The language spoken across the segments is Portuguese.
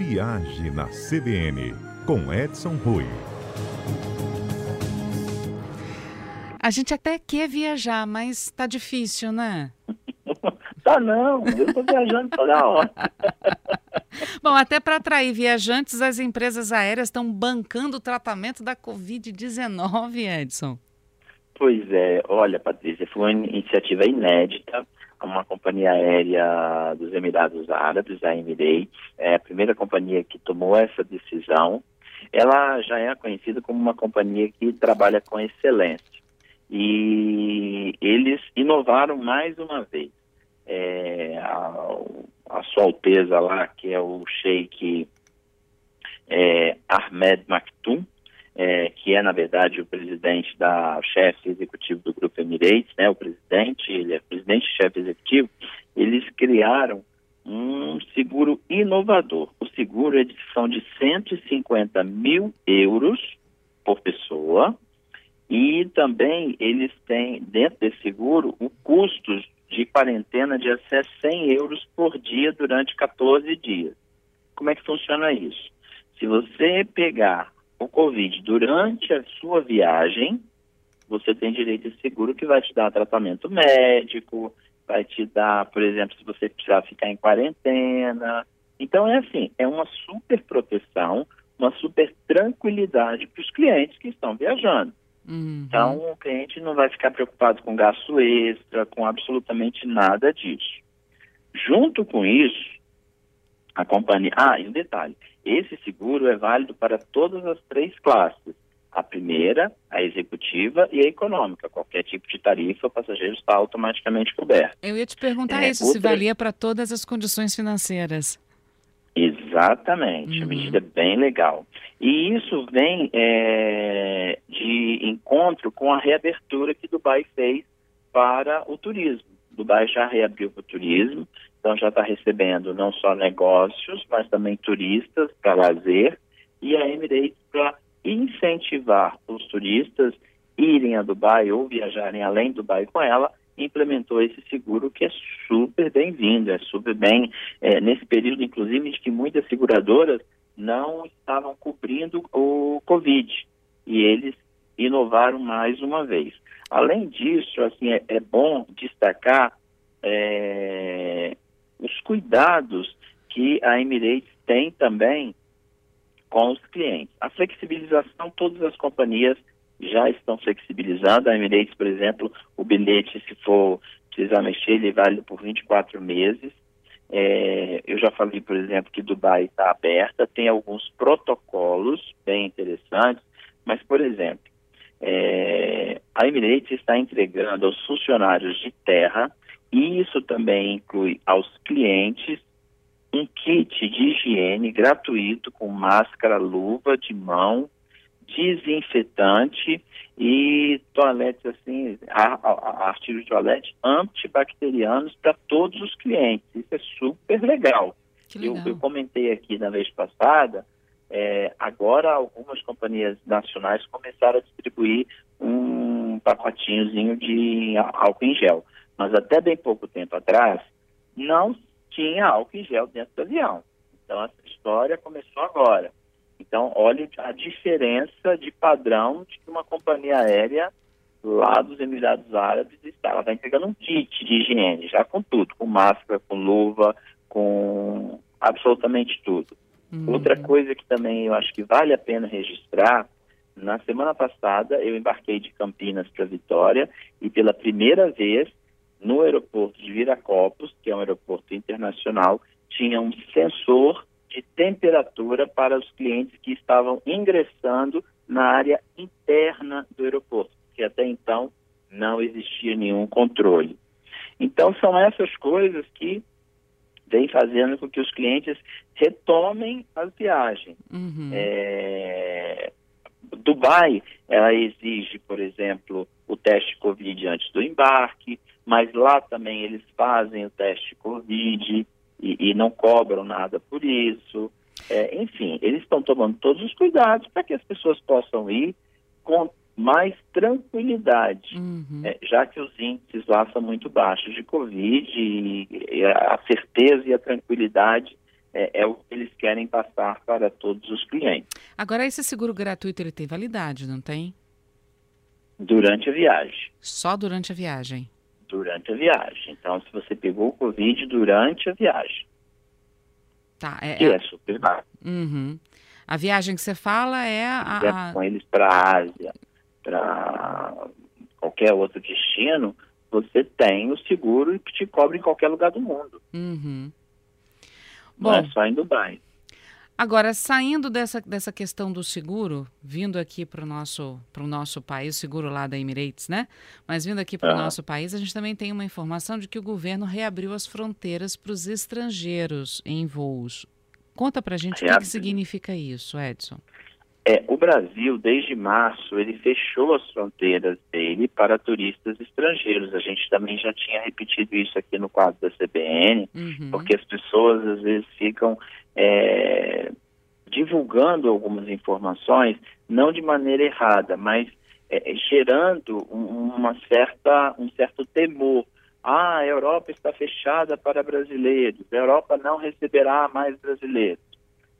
Viagem na CBN, com Edson Rui. A gente até quer viajar, mas tá difícil, né? tá não, eu tô viajando toda hora. Bom, até para atrair viajantes, as empresas aéreas estão bancando o tratamento da Covid-19, Edson. Pois é, olha, Patrícia, foi uma iniciativa inédita uma companhia aérea dos Emirados Árabes, a Emirates, é a primeira companhia que tomou essa decisão. Ela já é conhecida como uma companhia que trabalha com excelência. E eles inovaram mais uma vez. É, a, a, sua Alteza lá, que é o Sheikh é, Ahmed Maktoum, é, que é, na verdade, o presidente da chefe executivo do Grupo Emirates, né, o presidente, ele é presidente-chefe executivo, eles criaram um seguro inovador. O seguro é de, são de 150 mil euros por pessoa e também eles têm, dentro desse seguro, o custo de quarentena de até 100 euros por dia durante 14 dias. Como é que funciona isso? Se você pegar o Covid durante a sua viagem, você tem direito a seguro que vai te dar tratamento médico, vai te dar, por exemplo, se você precisar ficar em quarentena. Então é assim, é uma super proteção, uma super tranquilidade para os clientes que estão viajando. Uhum. Então o cliente não vai ficar preocupado com gasto extra, com absolutamente nada disso. Junto com isso, a companhia. Ah, e um detalhe: esse seguro é válido para todas as três classes. A primeira, a executiva e a econômica. Qualquer tipo de tarifa, o passageiro está automaticamente coberto. Eu ia te perguntar é, isso, outra... se valia para todas as condições financeiras. Exatamente, uhum. uma medida bem legal. E isso vem é, de encontro com a reabertura que Dubai fez para o turismo. Dubai já reabriu para o turismo, então já está recebendo não só negócios, mas também turistas para lazer e a Emirates para incentivar os turistas irem a Dubai ou viajarem além do Dubai com ela, implementou esse seguro que é super bem-vindo, é super bem, é, nesse período, inclusive, de que muitas seguradoras não estavam cobrindo o Covid e eles inovaram mais uma vez. Além disso, assim, é, é bom destacar é, os cuidados que a Emirates tem também com os clientes. A flexibilização, todas as companhias já estão flexibilizando. A Emirates, por exemplo, o bilhete, se for precisar mexer, ele vale por 24 meses. É, eu já falei, por exemplo, que Dubai está aberta, tem alguns protocolos bem interessantes, mas, por exemplo, é, a Emirates está entregando aos funcionários de terra isso também inclui aos clientes um kit de higiene gratuito com máscara, luva de mão, desinfetante e toaletes assim, artigos de toalete antibacterianos para todos os clientes. Isso é super legal. legal. Eu, eu, comentei aqui na vez passada, é, agora algumas companhias nacionais começaram a distribuir um pacotinhozinho de álcool em gel mas até bem pouco tempo atrás, não tinha álcool em gel dentro do avião. Então, essa história começou agora. Então, olhe a diferença de padrão de que uma companhia aérea lá dos Emirados Árabes está. Ela está entregando um kit de higiene, já com tudo, com máscara, com luva, com absolutamente tudo. Uhum. Outra coisa que também eu acho que vale a pena registrar, na semana passada eu embarquei de Campinas para Vitória e pela primeira vez no aeroporto de Viracopos, que é um aeroporto internacional, tinha um sensor de temperatura para os clientes que estavam ingressando na área interna do aeroporto, que até então não existia nenhum controle. Então são essas coisas que vem fazendo com que os clientes retomem as viagens. Uhum. É... Dubai, ela exige, por exemplo, o teste Covid antes do embarque, mas lá também eles fazem o teste Covid e, e não cobram nada por isso. É, enfim, eles estão tomando todos os cuidados para que as pessoas possam ir com mais tranquilidade, uhum. é, já que os índices lá são muito baixos de Covid e, e a certeza e a tranquilidade é, é, o que eles querem passar para todos os clientes. Agora, esse seguro gratuito ele tem validade, não tem? Durante a viagem. Só durante a viagem? Durante a viagem. Então, se você pegou o Covid durante a viagem. Tá. É, que é, é super barato. Uhum. A viagem que você fala é a. a... Com eles para a Ásia, para qualquer outro destino, você tem o seguro que te cobre em qualquer lugar do mundo. Uhum. Não é Bom, só em Dubai. Agora, saindo dessa, dessa questão do seguro, vindo aqui para o nosso, nosso país, seguro lá da Emirates, né? Mas vindo aqui para o nosso país, a gente também tem uma informação de que o governo reabriu as fronteiras para os estrangeiros em voos. Conta para a gente o que, que significa isso, Edson. É, o Brasil, desde março, ele fechou as fronteiras dele para turistas estrangeiros. A gente também já tinha repetido isso aqui no quadro da CBN, uhum. porque as pessoas às vezes ficam é, divulgando algumas informações, não de maneira errada, mas é, gerando uma certa, um certo temor. Ah, a Europa está fechada para brasileiros, a Europa não receberá mais brasileiros.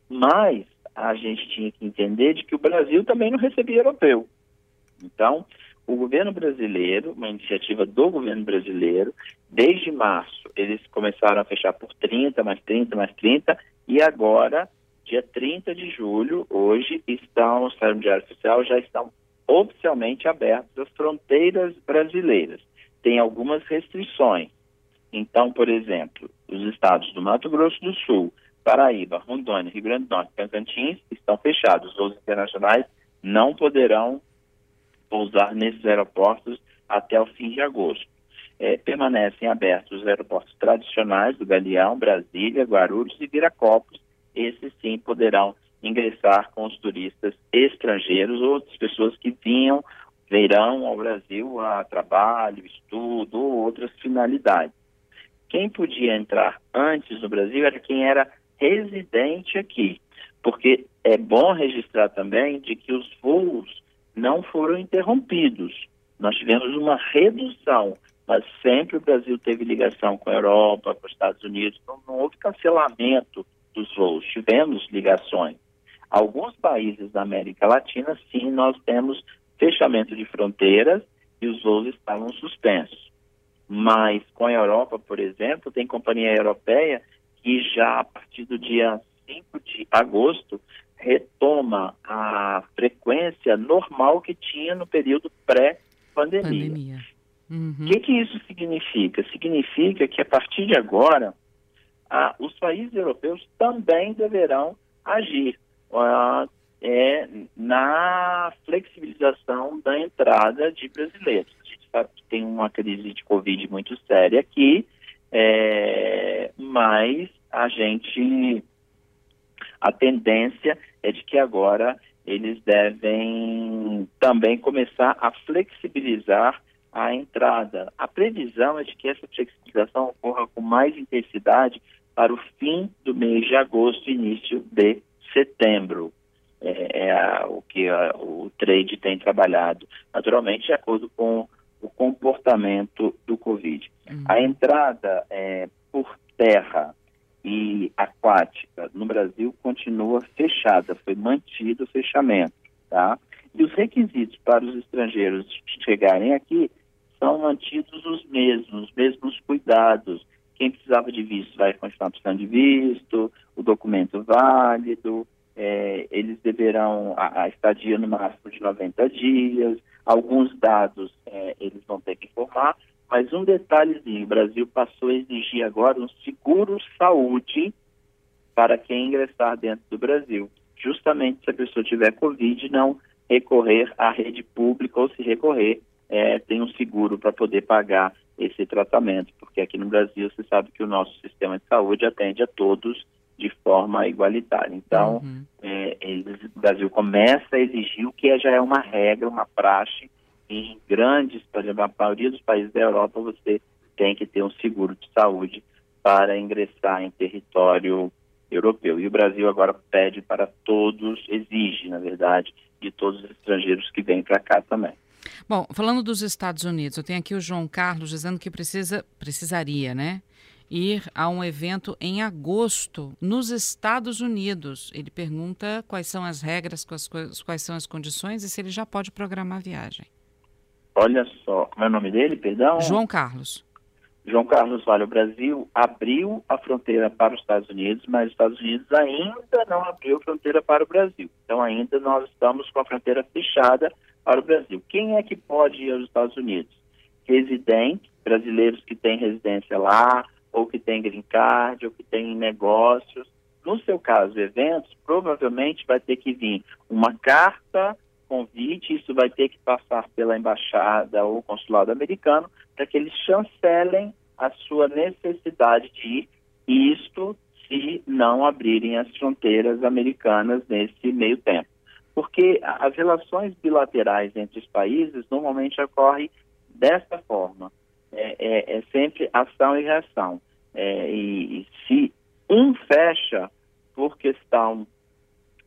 Mas a gente tinha que entender de que o Brasil também não recebia europeu. Então, o governo brasileiro, uma iniciativa do governo brasileiro, desde março, eles começaram a fechar por 30, mais 30, mais 30, e agora, dia 30 de julho, hoje, estão, no Estado Diário Oficial, já estão oficialmente abertas as fronteiras brasileiras. Tem algumas restrições. Então, por exemplo, os estados do Mato Grosso do Sul, Paraíba, Rondônia, Rio Grande do Norte Tocantins estão fechados. Os internacionais não poderão pousar nesses aeroportos até o fim de agosto. É, permanecem abertos os aeroportos tradicionais do Galeão, Brasília, Guarulhos e Viracopos. Esses sim poderão ingressar com os turistas estrangeiros ou outras pessoas que vinham, virão ao Brasil a trabalho, estudo ou outras finalidades. Quem podia entrar antes no Brasil era quem era residente aqui, porque é bom registrar também de que os voos não foram interrompidos. Nós tivemos uma redução, mas sempre o Brasil teve ligação com a Europa, com os Estados Unidos, não, não houve cancelamento dos voos, tivemos ligações. Alguns países da América Latina, sim, nós temos fechamento de fronteiras e os voos estavam suspensos. Mas com a Europa, por exemplo, tem companhia europeia que já a partir do dia 5 de agosto retoma a frequência normal que tinha no período pré-pandemia. O uhum. que, que isso significa? Significa que a partir de agora, ah, os países europeus também deverão agir ah, é, na flexibilização da entrada de brasileiros. A gente sabe que tem uma crise de Covid muito séria aqui, é, mas a gente, a tendência é de que agora eles devem também começar a flexibilizar a entrada. A previsão é de que essa flexibilização ocorra com mais intensidade para o fim do mês de agosto início de setembro. É, é a, o que a, o trade tem trabalhado, naturalmente, de acordo com o comportamento do Covid. Uhum. A entrada é, por terra e aquática no Brasil continua fechada, foi mantido o fechamento, tá? E os requisitos para os estrangeiros chegarem aqui são mantidos os mesmos, os mesmos cuidados. Quem precisava de visto vai continuar precisando de visto, o documento válido, é, eles deverão, a, a, estadia no máximo de 90 dias, alguns dados é, eles vão ter que informar, mas um detalhezinho, o Brasil passou a exigir agora um seguro saúde para quem ingressar dentro do Brasil, justamente se a pessoa tiver Covid, não recorrer à rede pública ou se recorrer, é, tem um seguro para poder pagar esse tratamento, porque aqui no Brasil você sabe que o nosso sistema de saúde atende a todos de forma igualitária. Então, uhum. é, eles, o Brasil começa a exigir o que já é uma regra, uma praxe em grandes, por exemplo, a maioria dos países da Europa, você tem que ter um seguro de saúde para ingressar em território europeu. E o Brasil agora pede para todos, exige, na verdade, de todos os estrangeiros que vêm para cá também. Bom, falando dos Estados Unidos, eu tenho aqui o João Carlos dizendo que precisa, precisaria, né? Ir a um evento em agosto nos Estados Unidos. Ele pergunta quais são as regras, quais, quais são as condições e se ele já pode programar a viagem. Olha só, como é o nome dele, perdão? João Carlos. João Carlos, olha, o Brasil abriu a fronteira para os Estados Unidos, mas os Estados Unidos ainda não abriu a fronteira para o Brasil. Então ainda nós estamos com a fronteira fechada para o Brasil. Quem é que pode ir aos Estados Unidos? Residentes, brasileiros que têm residência lá, ou que têm green card, ou que têm negócios. No seu caso, eventos, provavelmente vai ter que vir uma carta convite, isso vai ter que passar pela embaixada ou consulado americano para que eles chancelem a sua necessidade de ir, isto se não abrirem as fronteiras americanas nesse meio tempo. Porque as relações bilaterais entre os países normalmente ocorrem desta forma. É, é, é sempre ação e reação. É, e, e, se um fecha por questão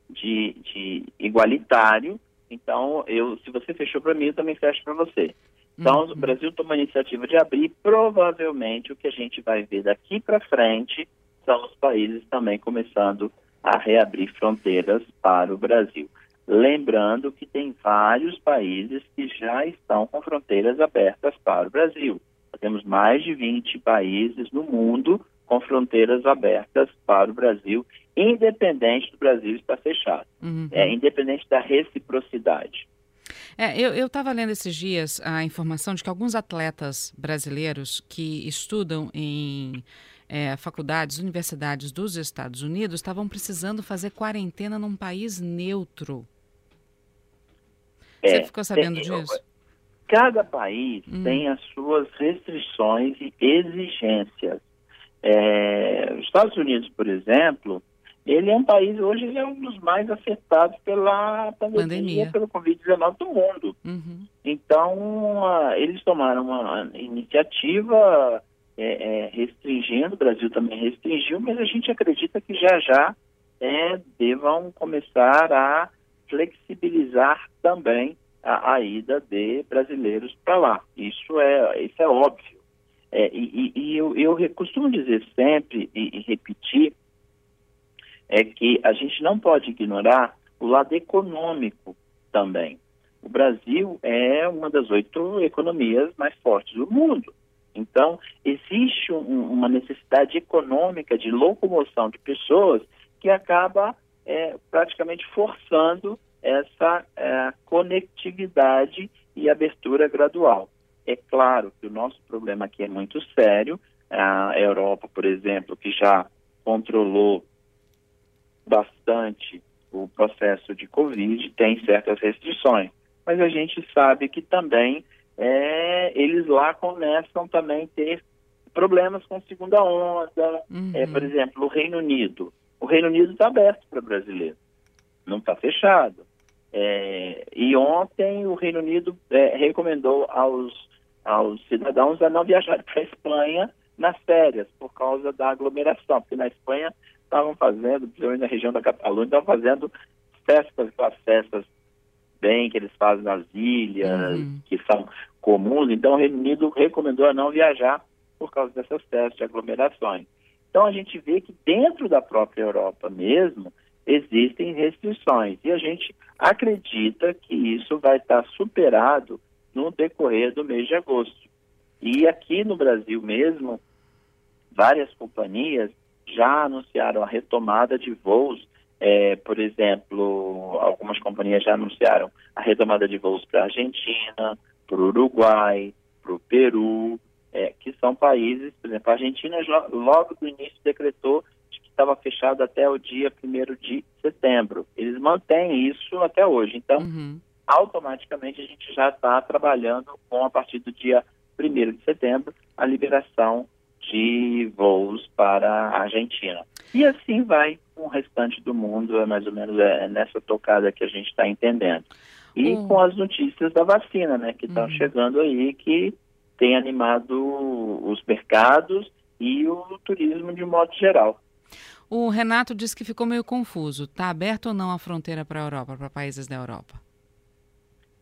de, de igualitário, então, eu, se você fechou para mim, eu também fecho para você. Então, uhum. o Brasil toma a iniciativa de abrir. Provavelmente, o que a gente vai ver daqui para frente são os países também começando a reabrir fronteiras para o Brasil. Lembrando que tem vários países que já estão com fronteiras abertas para o Brasil. Temos mais de 20 países no mundo com fronteiras abertas para o Brasil, independente do Brasil estar fechado, uhum. é, independente da reciprocidade. É, eu estava lendo esses dias a informação de que alguns atletas brasileiros que estudam em é, faculdades, universidades dos Estados Unidos estavam precisando fazer quarentena num país neutro. É, Você ficou sabendo disso? Cada país hum. tem as suas restrições e exigências. É, os Estados Unidos, por exemplo, ele é um país, hoje ele é um dos mais afetados pela pandemia, pandemia. pelo Covid-19 do mundo. Uhum. Então, uh, eles tomaram uma iniciativa é, é, restringindo, o Brasil também restringiu, mas a gente acredita que já já é, devam começar a flexibilizar também a, a ida de brasileiros para lá. Isso é, isso é óbvio. É, e, e eu, eu, costumo dizer sempre e, e, repetir é que a gente não pode ignorar o lado econômico também. O Brasil é uma das oito economias mais fortes do mundo. Então, existe um, uma necessidade econômica de locomoção de pessoas que acaba é, praticamente forçando essa é, conectividade e abertura gradual. É claro que o nosso problema aqui é muito sério. A Europa, por exemplo, que já controlou bastante o processo de Covid, tem certas restrições. Mas a gente sabe que também é, eles lá começam também a ter problemas com segunda onda. Uhum. É, por exemplo, o Reino Unido. O Reino Unido está aberto para brasileiro, não está fechado. É, e ontem o Reino Unido é, recomendou aos aos cidadãos a não viajar para a Espanha nas férias, por causa da aglomeração, porque na Espanha estavam fazendo, principalmente na região da Catalunha, estavam fazendo festas, aquelas festas bem que eles fazem nas ilhas, uhum. que são comuns, então o Reino Unido recomendou a não viajar por causa dessas festas de aglomerações. Então a gente vê que dentro da própria Europa mesmo existem restrições e a gente acredita que isso vai estar superado no decorrer do mês de agosto. E aqui no Brasil mesmo, várias companhias já anunciaram a retomada de voos. É, por exemplo, algumas companhias já anunciaram a retomada de voos para a Argentina, para o Uruguai, para o Peru, é, que são países, por exemplo, a Argentina logo do início decretou estava fechado até o dia 1 de setembro. Eles mantêm isso até hoje. Então, uhum automaticamente a gente já está trabalhando com, a partir do dia 1 de setembro, a liberação de voos para a Argentina. E assim vai com o restante do mundo, é mais ou menos é, nessa tocada que a gente está entendendo. E uhum. com as notícias da vacina, né, que estão uhum. chegando aí, que tem animado os mercados e o turismo de modo geral. O Renato disse que ficou meio confuso. Está aberto ou não a fronteira para a Europa, para países da Europa?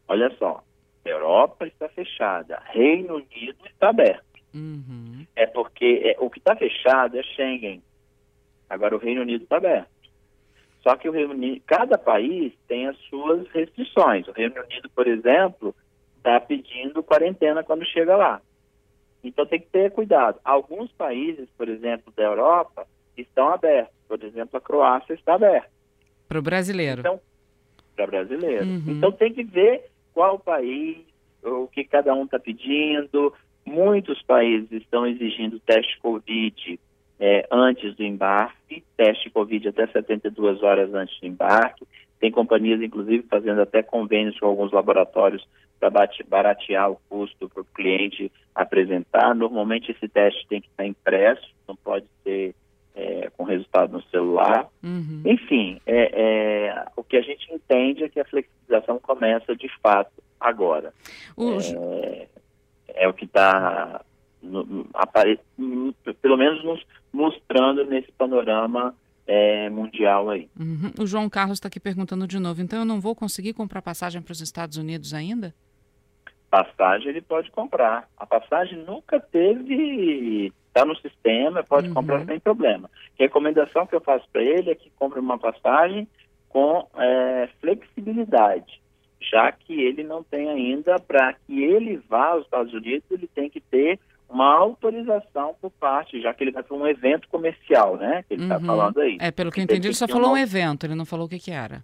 Olha só, Europa está fechada, Reino Unido está aberto. Uhum. É porque é, o que está fechado é Schengen. Agora o Reino Unido está aberto. Só que o Reino Unido, cada país tem as suas restrições. O Reino Unido, por exemplo, está pedindo quarentena quando chega lá. Então tem que ter cuidado. Alguns países, por exemplo, da Europa, estão abertos. Por exemplo, a Croácia está aberta. Para o brasileiro. Então, para brasileiro. Uhum. Então tem que ver qual país, o que cada um está pedindo. Muitos países estão exigindo teste Covid é, antes do embarque, teste Covid até 72 horas antes do embarque. Tem companhias, inclusive, fazendo até convênios com alguns laboratórios para baratear o custo para o cliente apresentar. Normalmente esse teste tem que estar impresso, não pode ser é, com resultado no celular. Uhum. Enfim, é, é, o que a gente entende é que a flexibilização começa de fato agora. É, é o que está pelo menos nos mostrando nesse panorama é, mundial aí. Uhum. O João Carlos está aqui perguntando de novo, então eu não vou conseguir comprar passagem para os Estados Unidos ainda? Passagem ele pode comprar. A passagem nunca teve, está no sistema, pode Uhum. comprar sem problema. Recomendação que eu faço para ele é que compre uma passagem com é, flexibilidade, já que ele não tem ainda, para que ele vá aos Estados Unidos, ele tem que ter uma autorização por parte, já que ele vai para um evento comercial, né? Que ele está Uhum. falando aí. É, pelo que eu entendi, ele só falou um evento, ele não falou o que, que era.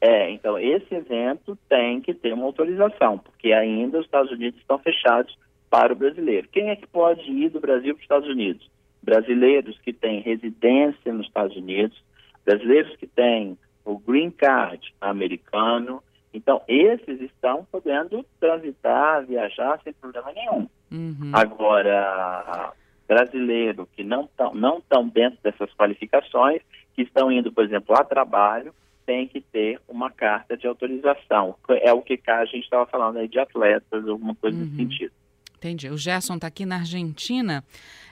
É, então esse evento tem que ter uma autorização, porque ainda os Estados Unidos estão fechados para o brasileiro. Quem é que pode ir do Brasil para os Estados Unidos? Brasileiros que têm residência nos Estados Unidos, brasileiros que têm o green card americano. Então, esses estão podendo transitar, viajar sem problema nenhum. Uhum. Agora, brasileiro que não estão não tão dentro dessas qualificações, que estão indo, por exemplo, a trabalho, tem que ter uma carta de autorização. É o que a gente estava falando aí de atletas, alguma coisa Uhum. nesse sentido. Entendi. O Gerson está aqui na Argentina,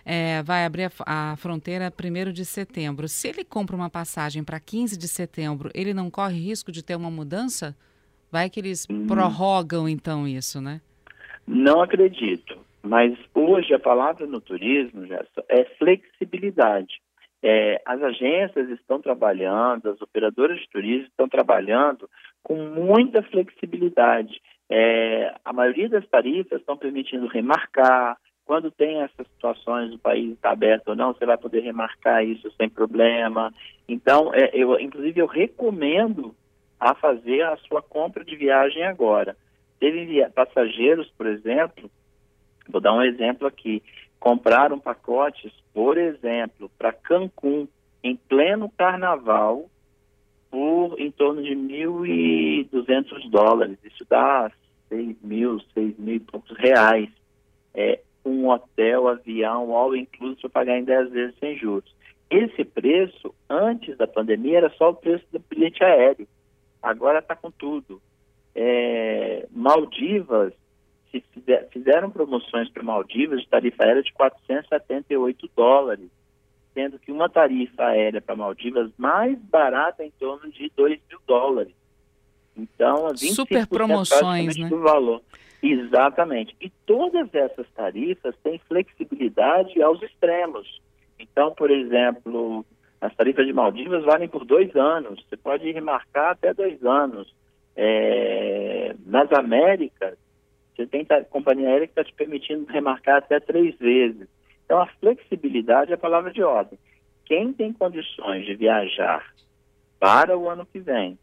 é, vai abrir a, a fronteira 1 de setembro. Se ele compra uma passagem para 15 de setembro, ele não corre risco de ter uma mudança? Vai que eles Hum. prorrogam então isso, né? Não acredito. Mas hoje a palavra no turismo, Gerson, é flexibilidade. É, as agências estão trabalhando, as operadoras de turismo estão trabalhando com muita flexibilidade. É, a maioria das tarifas estão permitindo remarcar. Quando tem essas situações, o país está aberto ou não, você vai poder remarcar isso sem problema. Então, é, eu, inclusive, eu recomendo a fazer a sua compra de viagem agora. Teve passageiros, por exemplo, vou dar um exemplo aqui, compraram pacotes, por exemplo, para Cancún, em pleno carnaval, por em torno de 1.200 dólares. Isso dá 6 mil, 6 mil e poucos reais. É, um hotel, avião, all inclusive, para pagar em 10 vezes sem juros. Esse preço, antes da pandemia, era só o preço do bilhete aéreo. Agora está com tudo. É, Maldivas, se fizer- fizeram promoções para Maldivas de tarifa aérea de 478 dólares, sendo que uma tarifa aérea para Maldivas mais barata é em torno de 2 mil dólares. Então, a 25% Super promoções, né? do valor. Exatamente. E todas essas tarifas têm flexibilidade aos extremos. Então, por exemplo, as tarifas de Maldivas valem por dois anos. Você pode remarcar até dois anos. É, nas Américas, você tem companhia aérea que está te permitindo remarcar até três vezes. Então, a flexibilidade é a palavra de ordem. Quem tem condições de viajar para o ano que vem,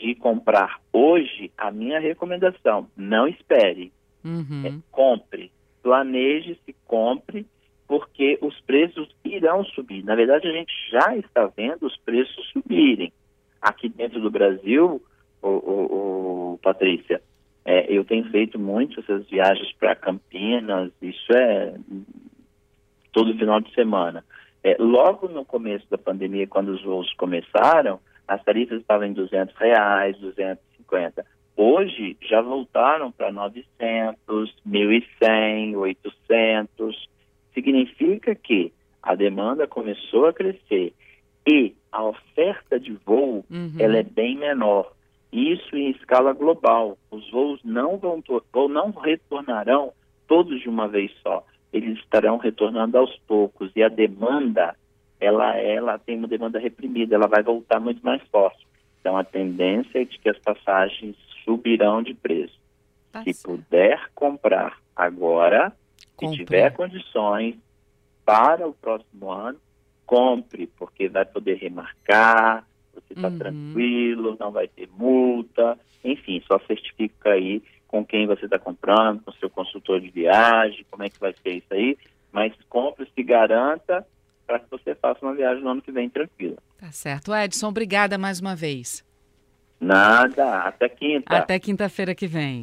de comprar hoje, a minha recomendação, não espere, Uhum. é, compre, planeje-se, compre, porque os preços irão subir. Na verdade, a gente já está vendo os preços subirem. Aqui dentro do Brasil, o, o, o Patrícia, é, eu tenho feito muito essas viagens para Campinas, isso é todo final de semana. É, logo no começo da pandemia, quando os voos começaram, as tarifas estavam em 200 reais, 250. Hoje já voltaram para 900, 1.100, 800. Significa que a demanda começou a crescer e a oferta de voo Uhum. ela é bem menor. Isso em escala global. Os voos não vão ou não retornarão todos de uma vez só. eles estarão retornando aos poucos e a demanda, ela, ela tem uma demanda reprimida, ela vai voltar muito mais forte. Então, a tendência é de que as passagens subirão de preço. Tá Se puder comprar agora, Compre. se tiver condições para o próximo ano, compre, porque vai poder remarcar, você está uhum. tranquilo, não vai ter multa, enfim, só certifica aí com quem você está comprando, com seu consultor de viagem, como é que vai ser isso aí, mas compre, se garanta para que você faça uma viagem no ano que vem tranquila. Tá certo. Edson, obrigada mais uma vez. Nada, até quinta. Até quinta-feira que vem.